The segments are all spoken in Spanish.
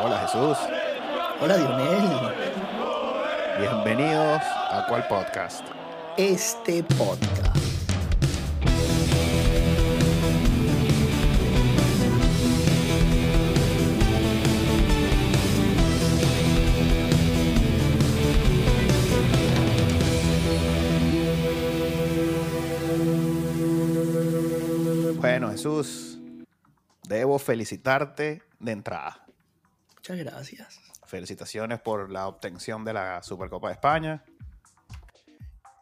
Hola Jesús. Hola Dionel. Bienvenidos a cuál podcast. Este podcast. Bueno Jesús, debo felicitarte de entrada. Muchas gracias. Felicitaciones por la obtención de la Supercopa de España.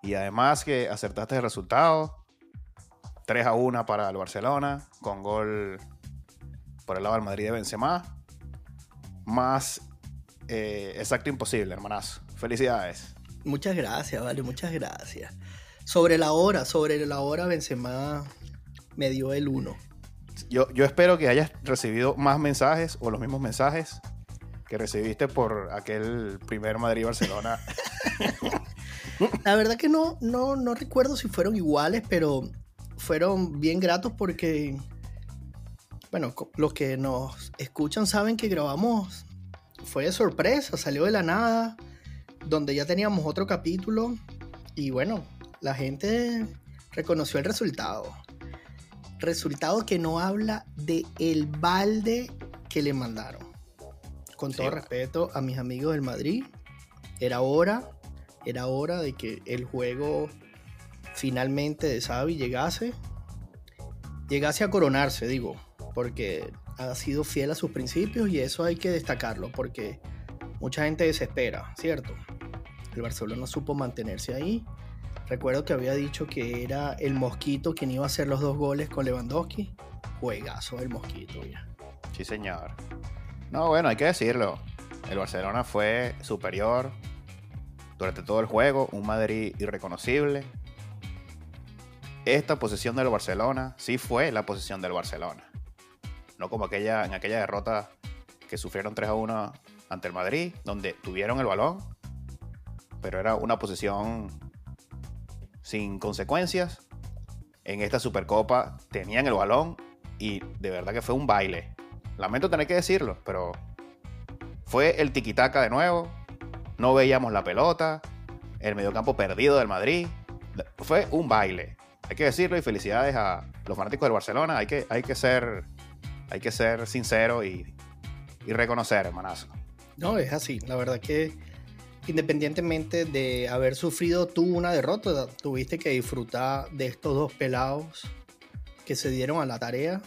Y además que acertaste el resultado. 3 a 1 para el Barcelona, con gol por el lado del Madrid de Benzema. Más eh, exacto imposible, hermanazo. Felicidades. Muchas gracias, vale, muchas gracias. Sobre la hora, sobre la hora Benzema me dio el 1. Yo, yo espero que hayas recibido más mensajes o los mismos mensajes que recibiste por aquel primer Madrid-Barcelona. La verdad que no, no, no recuerdo si fueron iguales, pero fueron bien gratos porque, bueno, los que nos escuchan saben que grabamos, fue de sorpresa, salió de la nada, donde ya teníamos otro capítulo y bueno, la gente reconoció el resultado. Resultado que no habla de el balde que le mandaron. Con Sí, todo bueno. respeto a mis amigos del Madrid, era hora, era hora de que el juego finalmente de Xavi llegase, llegase a coronarse, digo, porque ha sido fiel a sus principios y eso hay que destacarlo, porque mucha gente desespera, ¿cierto? El Barcelona supo mantenerse ahí. Recuerdo que había dicho que era el Mosquito quien iba a hacer los dos goles con Lewandowski. Juegazo el Mosquito, ya. Sí, señor. No, bueno, hay que decirlo. El Barcelona fue superior durante todo el juego, un Madrid irreconocible. Esta posición del Barcelona sí fue la posición del Barcelona. No como aquella, en aquella derrota que sufrieron 3 a 1 ante el Madrid, donde tuvieron el balón, pero era una posición sin consecuencias. En esta Supercopa tenían el balón y de verdad que fue un baile. Lamento tener que decirlo, pero fue el tiquitaca de nuevo. No veíamos la pelota. El mediocampo perdido del Madrid. Fue un baile. Hay que decirlo y felicidades a los fanáticos del Barcelona. Hay que, hay que ser, hay que ser sincero y, y reconocer, hermanazo. No, es así. La verdad que independientemente de haber sufrido tú una derrota, tuviste que disfrutar de estos dos pelados que se dieron a la tarea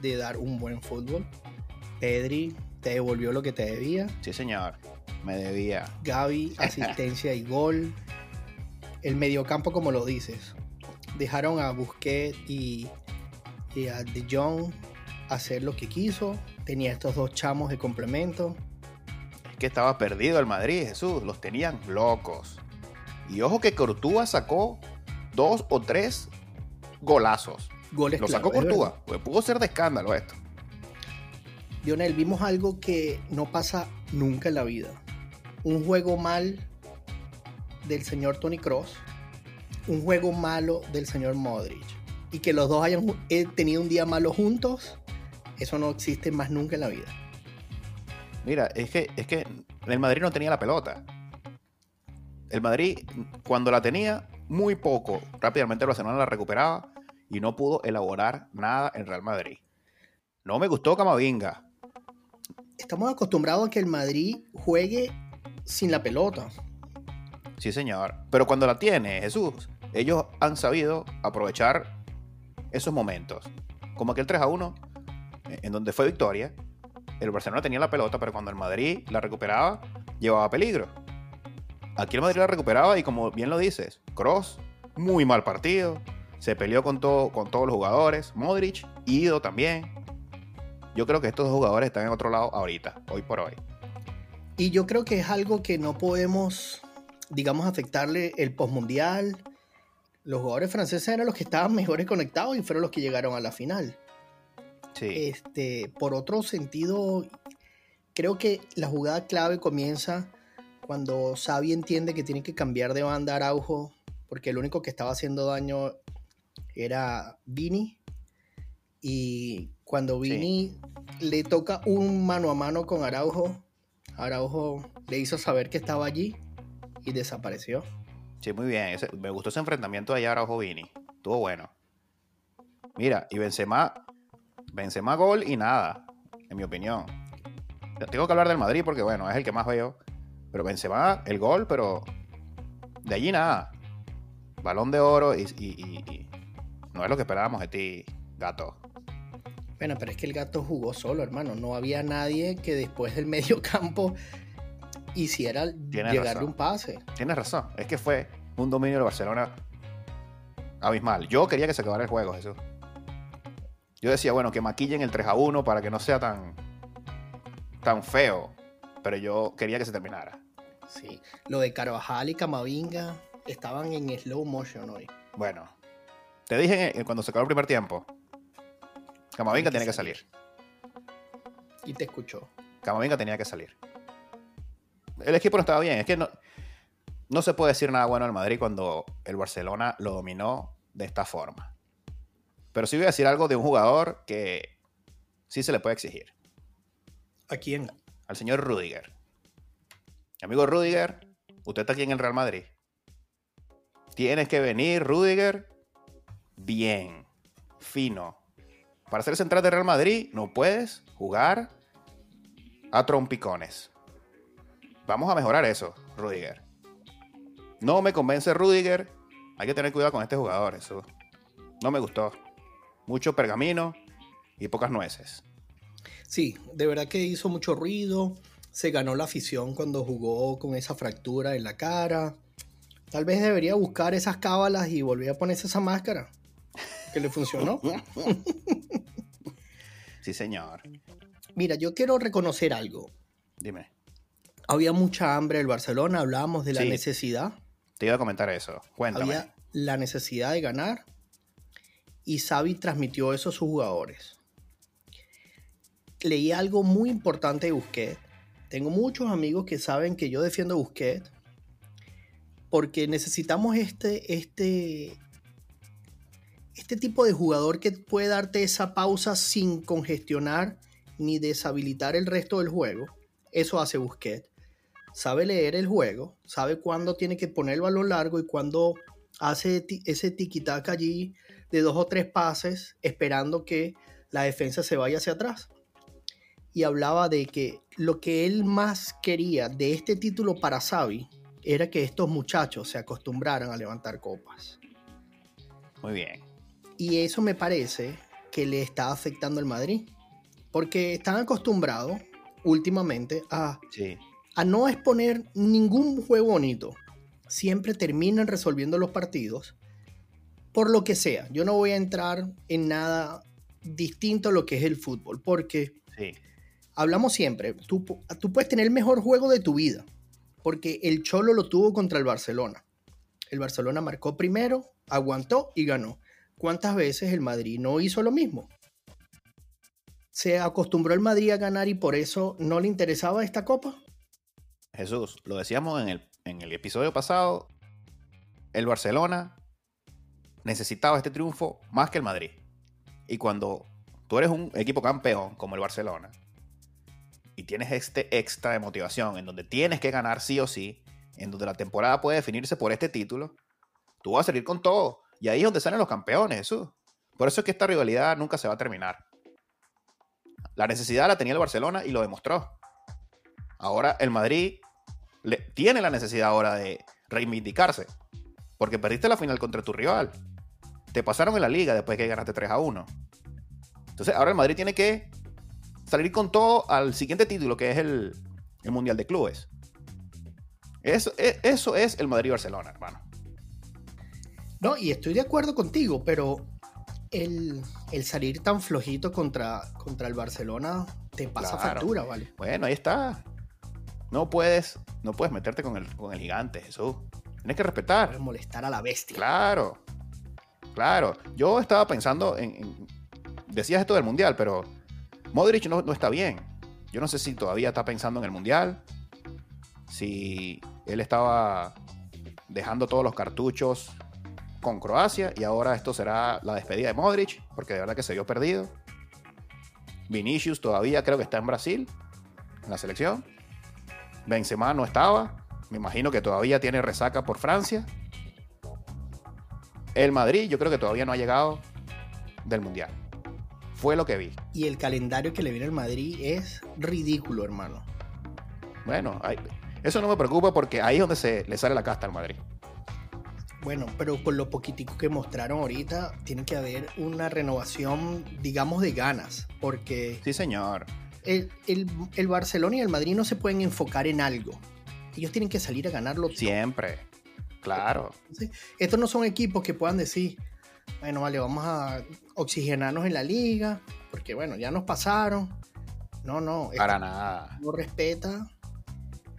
de dar un buen fútbol. Pedri te devolvió lo que te debía. Sí, señor. Me debía. Gaby, asistencia y gol. El mediocampo, como lo dices. Dejaron a Busquets y, y a De Jong hacer lo que quiso. Tenía estos dos chamos de complemento. Es que estaba perdido el Madrid, Jesús. Los tenían locos. Y ojo que Courtois sacó dos o tres golazos. Goles Lo sacó verdad. Pues pudo ser de escándalo esto. Lionel, vimos algo que no pasa nunca en la vida. Un juego mal del señor Tony Cross, un juego malo del señor Modric. Y que los dos hayan tenido un día malo juntos, eso no existe más nunca en la vida. Mira, es que, es que el Madrid no tenía la pelota. El Madrid, cuando la tenía, muy poco. Rápidamente el Barcelona la recuperaba y no pudo elaborar nada en Real Madrid. No me gustó Camavinga. Estamos acostumbrados a que el Madrid juegue sin la pelota. Sí, señor. Pero cuando la tiene, Jesús, ellos han sabido aprovechar esos momentos. Como aquel 3 a 1, eh, en donde fue victoria. El Barcelona tenía la pelota, pero cuando el Madrid la recuperaba, llevaba peligro. Aquí el Madrid la recuperaba y como bien lo dices, Cross, muy mal partido. Se peleó con, todo, con todos los jugadores. Modric, Ido también. Yo creo que estos dos jugadores están en otro lado ahorita, hoy por hoy. Y yo creo que es algo que no podemos, digamos, afectarle el postmundial. Los jugadores franceses eran los que estaban mejores conectados y fueron los que llegaron a la final. Sí. Este, por otro sentido, creo que la jugada clave comienza cuando Xavi entiende que tiene que cambiar de banda a Araujo, porque el único que estaba haciendo daño era Vini. Y cuando Vini le toca un mano a mano con Araujo. Araujo le hizo saber que estaba allí y desapareció. Sí, muy bien. me gustó ese enfrentamiento de allá Araujo Vini. Estuvo bueno. Mira, y Benzema, Benzema gol y nada, en mi opinión. Tengo que hablar del Madrid porque, bueno, es el que más veo. Pero Benzema, el gol, pero de allí nada. Balón de oro y, y no es lo que esperábamos de ti, gato. Bueno, pero es que el gato jugó solo, hermano. No había nadie que después del medio campo hiciera llegarle un pase. Tienes razón. Es que fue un dominio de Barcelona abismal. Yo quería que se acabara el juego, Jesús. Yo decía, bueno, que maquillen el 3 a 1 para que no sea tan, tan feo. Pero yo quería que se terminara. Sí. Lo de Carvajal y Camavinga estaban en slow motion hoy. Bueno, te dije cuando se acabó el primer tiempo Camavinga tiene que salir. Y te escuchó. Camavinga tenía que salir. El equipo no estaba bien. Es que no, no se puede decir nada bueno al Madrid cuando el Barcelona lo dominó de esta forma. Pero sí voy a decir algo de un jugador que sí se le puede exigir. ¿A quién? Al señor Rudiger. Amigo Rudiger, usted está aquí en el Real Madrid. Tienes que venir, Rudiger, bien, fino, para ser central de Real Madrid no puedes jugar a trompicones. Vamos a mejorar eso, Rudiger. No me convence Rudiger. Hay que tener cuidado con este jugador. Eso no me gustó. Mucho pergamino y pocas nueces. Sí, de verdad que hizo mucho ruido. Se ganó la afición cuando jugó con esa fractura en la cara. Tal vez debería buscar esas cábalas y volver a ponerse esa máscara que le funcionó. sí, señor. Mira, yo quiero reconocer algo. Dime. Había mucha hambre en Barcelona, hablábamos de la necesidad. Te iba a comentar eso. Cuéntame. Había la necesidad de ganar y Xavi transmitió eso a sus jugadores. Leí algo muy importante de Busquets. Tengo muchos amigos que saben que yo defiendo Busquets porque necesitamos este, este, este tipo de jugador que puede darte esa pausa sin congestionar ni deshabilitar el resto del juego, eso hace Busquets. Sabe leer el juego, sabe cuándo tiene que poner el balón largo y cuándo hace ese tiki-taka allí de dos o tres pases esperando que la defensa se vaya hacia atrás. Y hablaba de que lo que él más quería de este título para Xavi era que estos muchachos se acostumbraran a levantar copas. Muy bien. Y eso me parece que le está afectando al Madrid. Porque están acostumbrados últimamente a, a no exponer ningún juego bonito. Siempre terminan resolviendo los partidos por lo que sea. Yo no voy a entrar en nada distinto a lo que es el fútbol. Porque hablamos siempre, tú, tú puedes tener el mejor juego de tu vida. Porque el Cholo lo tuvo contra el Barcelona. El Barcelona marcó primero, aguantó y ganó. ¿Cuántas veces el Madrid no hizo lo mismo? ¿Se acostumbró el Madrid a ganar y por eso no le interesaba esta copa? Jesús, lo decíamos en el, en el episodio pasado, el Barcelona necesitaba este triunfo más que el Madrid. Y cuando tú eres un equipo campeón como el Barcelona y tienes este extra de motivación en donde tienes que ganar sí o sí, en donde la temporada puede definirse por este título, tú vas a salir con todo. Y ahí es donde salen los campeones, Jesús. Por eso es que esta rivalidad nunca se va a terminar. La necesidad la tenía el Barcelona y lo demostró. Ahora el Madrid tiene la necesidad ahora de reivindicarse. Porque perdiste la final contra tu rival. Te pasaron en la liga después que ganaste 3 a 1. Entonces ahora el Madrid tiene que salir con todo al siguiente título que es el, Mundial de Clubes. Eso, e, eso es el Madrid-Barcelona, hermano. No, y estoy de acuerdo contigo, pero el, salir tan flojito contra, contra el Barcelona te pasa factura, ¿vale? Bueno, ahí está. No puedes, no puedes meterte con el, con el gigante, Jesús. Tienes que respetar. molestar a la bestia. Claro. Claro. Yo estaba pensando en, Decías esto del Mundial, pero Modric no, no está bien. Yo no sé si todavía está pensando en el Mundial. Si él estaba dejando todos los cartuchos con Croacia y ahora esto será la despedida de Modric, porque de verdad que se vio perdido. Vinicius todavía creo que está en Brasil, en la selección. Benzema no estaba. Me imagino que todavía tiene resaca por Francia. El Madrid yo creo que todavía no ha llegado del Mundial. Fue lo que vi. Y el calendario que le viene al Madrid es ridículo, hermano. Bueno, eso no me preocupa porque ahí es donde se le sale la casta al Madrid. Bueno, pero por lo poquitico que mostraron ahorita, tiene que haber una renovación, digamos, de ganas. Porque Sí, señor. el, el- el Barcelona y el Madrid no se pueden enfocar en algo. Ellos tienen que salir a ganarlo todo. Siempre. Claro. Estos no son equipos que puedan decir, bueno, vale, vamos a oxigenarnos en la liga, porque bueno, ya nos pasaron. No, no, Para nada. no respeta,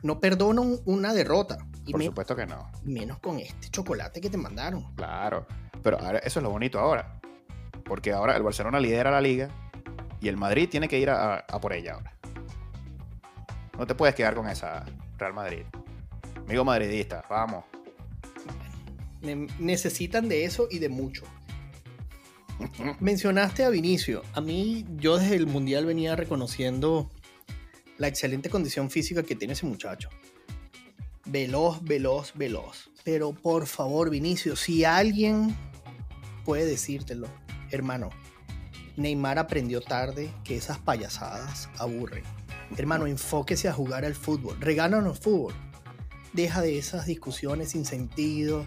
no perdona un- una derrota. Y Por me- supuesto que no. menos con este chocolate que te mandaron. Claro. Pero ahora, eso es lo bonito ahora. Porque ahora el Barcelona lidera la liga y el Madrid tiene que ir a, a por ella ahora. No te puedes quedar con esa Real Madrid. Amigo madridista, vamos. Ne- necesitan de eso y de mucho. Mencionaste a Vinicio. A mí, yo desde el Mundial venía reconociendo la excelente condición física que tiene ese muchacho. Veloz, veloz, veloz. Pero por favor, Vinicio, si alguien puede decírtelo, hermano, Neymar aprendió tarde que esas payasadas aburren. Hermano, enfóquese a jugar al fútbol. Regálanos fútbol. Deja de esas discusiones sin sentido.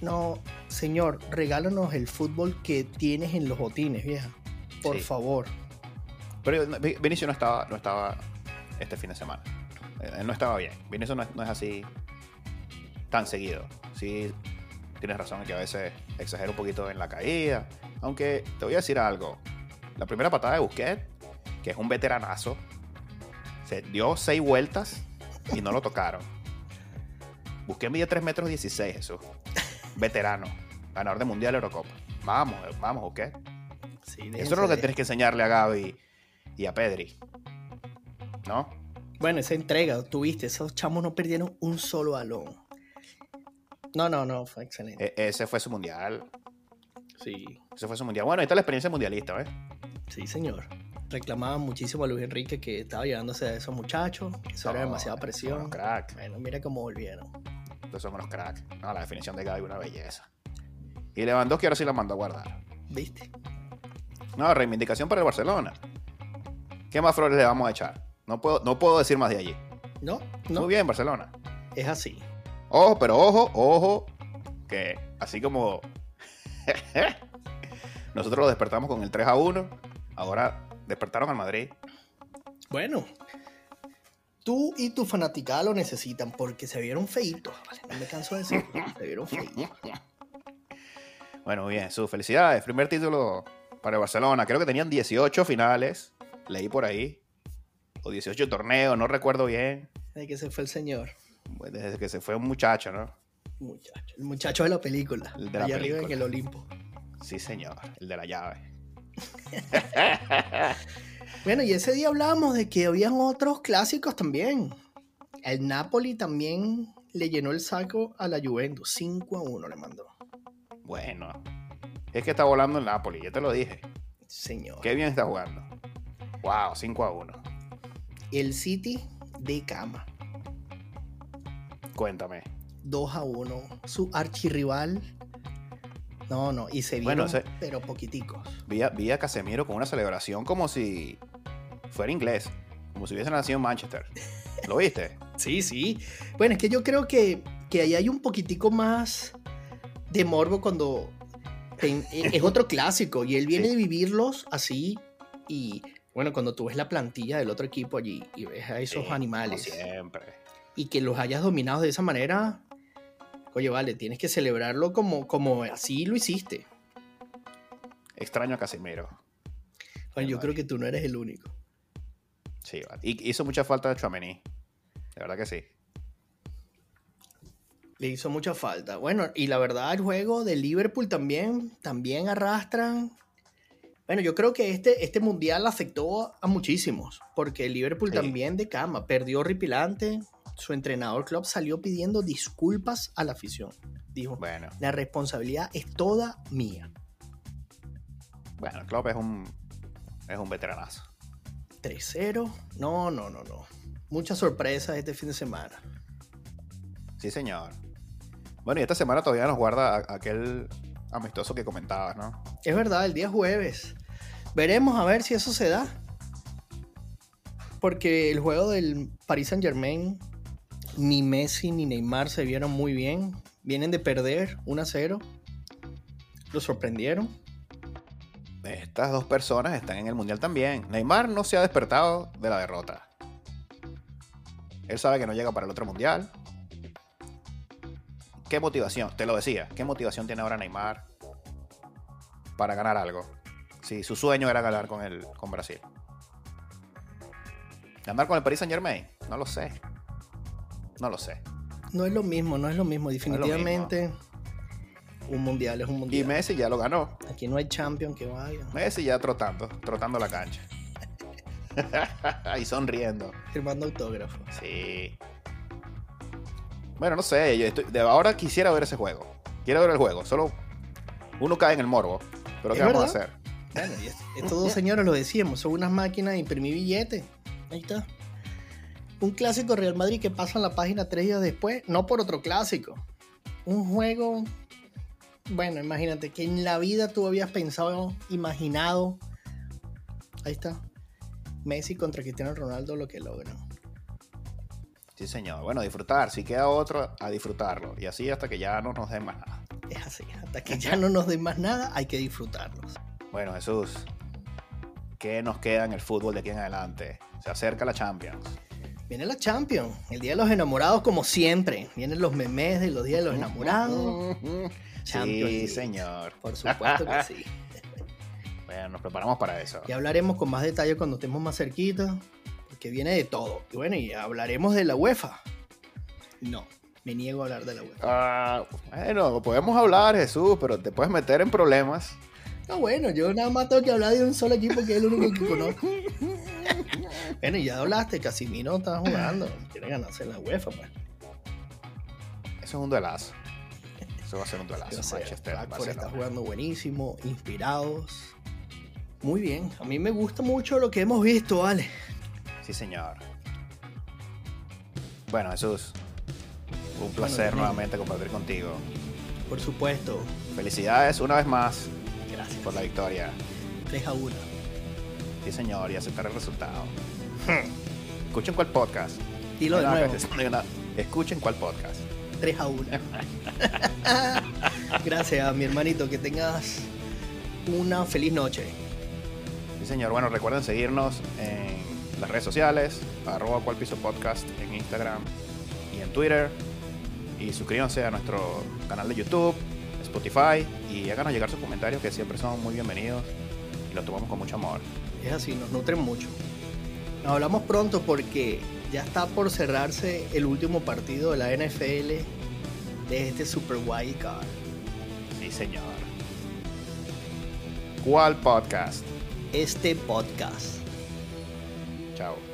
No, señor, regálanos el fútbol que tienes en los botines, vieja. Por Sí. favor. Pero Vi- Vinicio no estaba, no estaba este fin de semana. Eh, no estaba bien. Vinicio no es, no es así tan seguido. Sí, tienes razón en que a veces exagera un poquito en la caída. Aunque te voy a decir algo. La primera patada de Busquets, que es un veteranazo, se dio seis vueltas y no lo tocaron. Busquets mide 3 metros 16, eso. Veterano. Ganador de Mundial Eurocopa. Vamos, vamos, Busquets. Sí, Eso es lo que tienes que enseñarle a Gaby y a Pedri. ¿No? Bueno, esa entrega, tuviste, esos chamos no perdieron un solo balón. No, no, no, fue excelente. E- ese fue su mundial. Sí, Ese fue su mundial. Bueno, ahí está la experiencia mundialista, ¿ves? sí, señor. Reclamaban muchísimo a Luis Enrique que estaba llevándose a esos muchachos, que eso era No, demasiada Son presión. crack. Bueno, mira cómo volvieron. Estos son unos crack. No, la definición de Gaby, una belleza. Y Lewandowski ahora sí la mandó a guardar. ¿Viste? No, reivindicación para el Barcelona. ¿Qué más flores le vamos a echar? No puedo, no puedo decir más de allí. No, no, Muy bien, Barcelona. es así. Ojo, pero ojo, ojo, que así como nosotros lo despertamos con el 3 a 1, ahora despertaron al Madrid. Bueno, tú y tu fanaticada lo necesitan porque se vieron feitos. ¿vale? No me canso de decirlo, se vieron feitos. Bueno, muy bien, sus felicidades. Primer título para el Barcelona. Creo que tenían 18 finales. Leí por ahí. O 18 torneos, no recuerdo bien. De que se fue el señor. Pues Desde que se fue un muchacho, ¿no? Muchacho. El muchacho de la película. El de la allá arriba en película. el Olimpo. Sí, señor. El de la llave. Bueno, y ese día hablábamos de que habían otros clásicos también. El Napoli también le llenó el saco a la Juventus. 5 a 1 le mandó. Bueno. Es que está volando el Napoli, ya te lo dije. Señor. Qué bien está jugando. Wow, 5 a 1. El City de cama. Cuéntame. 2 a 1. Su archirrival. No, no. Y se Bueno, vieron, pero poquiticos. Vi a, vi a Casemiro con una celebración como si fuera inglés. Como si hubiese nacido en Manchester. ¿Lo viste? Sí, sí. Bueno, es que yo creo que, que ahí hay un poquitico más de morbo cuando es otro clásico y él viene Sí. de vivirlos así y bueno, cuando tú ves la plantilla del otro equipo allí y ves a esos Sí, animales siempre. y que los hayas dominado de esa manera, oye, vale, tienes que celebrarlo como, como así lo hiciste. Extraño a Casemiro. Bueno, yo Vale. creo que tú no eres el único. Sí, vale. Y hizo mucha falta de Chouameni. De verdad que sí. Le hizo mucha falta. Bueno, y la verdad, el juego de Liverpool también, también arrastran. Bueno, yo creo que este, este mundial afectó a muchísimos, porque Liverpool Sí. también de cama perdió horripilante. Su entrenador club salió pidiendo disculpas a la afición. Dijo, Bueno, la responsabilidad es toda mía. bueno, Klopp es un, es un veteranazo. 3-0. No, no, no, no. Muchas sorpresas este fin de semana. Sí, señor. Bueno, y esta semana todavía nos guarda aquel amistoso que comentabas, ¿no? Es verdad, el día jueves. Veremos a ver si eso se da. Porque el juego del Paris Saint Germain, ni Messi ni Neymar se vieron muy bien. Vienen de perder 1-0. Lo sorprendieron. Estas dos personas están en el Mundial también. Neymar no se ha despertado de la derrota. Él sabe que no llega para el otro Mundial. ¿Qué motivación? Te lo decía. ¿Qué motivación tiene ahora Neymar para ganar algo? Si su sueño era ganar con, el, con Brasil. ¿Ganar con el Paris Saint Germain? No lo sé. No lo sé. No es lo mismo, no es lo mismo. Definitivamente un mundial es un Y mundial. Messi ya lo ganó. Aquí no hay champion que vaya. Messi ya trotando, trotando la cancha. y sonriendo. Firmando autógrafos. Sí. Bueno, no sé, yo estoy- de ahora quisiera ver ese juego. Quiero ver el juego. Solo uno cae en el morbo. Pero ¿Es ¿qué vamos a verdad? hacer? Est- estos dos señores lo decíamos, son unas máquinas de imprimir billetes. Ahí está. Un clásico Real Madrid que pasa en la página tres días después, no por otro clásico. Un juego, bueno, imagínate que en la vida tú habías pensado, imaginado. Ahí está. Messi contra Cristiano Ronaldo lo que logran. Sí, señor. Bueno, disfrutar. Si queda otro, a disfrutarlo. Y así hasta que ya no nos den más nada. Es así. Hasta que ya no nos den más nada, hay que disfrutarlos. Bueno, Jesús. ¿Qué nos queda en el fútbol de aquí en adelante? Se acerca la Champions. Viene la Champions, el Día de los Enamorados como siempre. Vienen los memes de los Días de los Enamorados. Champions Sí, League. señor. Por supuesto que sí. Bueno, nos preparamos para eso. Ya hablaremos con más detalle cuando estemos más cerquita, porque viene de todo. Y bueno, y hablaremos de la UEFA. No, me niego a hablar de la UEFA. Ah, bueno, podemos hablar, Jesús, pero te puedes meter en problemas. No, bueno, yo nada más tengo que hablar de un solo equipo que es el único que conozco. bueno, y ya hablaste, Casimiro está jugando. Quiere ganarse la UEFA, pues. Eso es un duelazo. Eso va a ser un duelazo. Manchester, Frankfurt está jugando buenísimo, inspirados. Muy bien, a mí me gusta mucho lo que hemos visto, vale. Sí, señor. Bueno, Jesús. Un placer Bueno, nuevamente compartir contigo. Por supuesto. Felicidades una vez más Gracias. por la victoria. 3 a 1. Sí, señor, y aceptar el resultado. Escuchen cuál podcast. Dilo de nuevo. Escuchen cuál podcast. 3 a 1. Gracias, mi hermanito. Que tengas una feliz noche. Sí, señor. Bueno, recuerden seguirnos en las redes sociales, arroba cual piso podcast en Instagram y en Twitter. Y suscríbanse a nuestro canal de YouTube, Spotify y háganos llegar sus comentarios que siempre son muy bienvenidos y los tomamos con mucho amor. Es así, nos nutren mucho. Nos hablamos pronto porque ya está por cerrarse el último partido de la NFL de este Super Wild Card. Sí, señor. ¿Cuál podcast? Este podcast. Chao.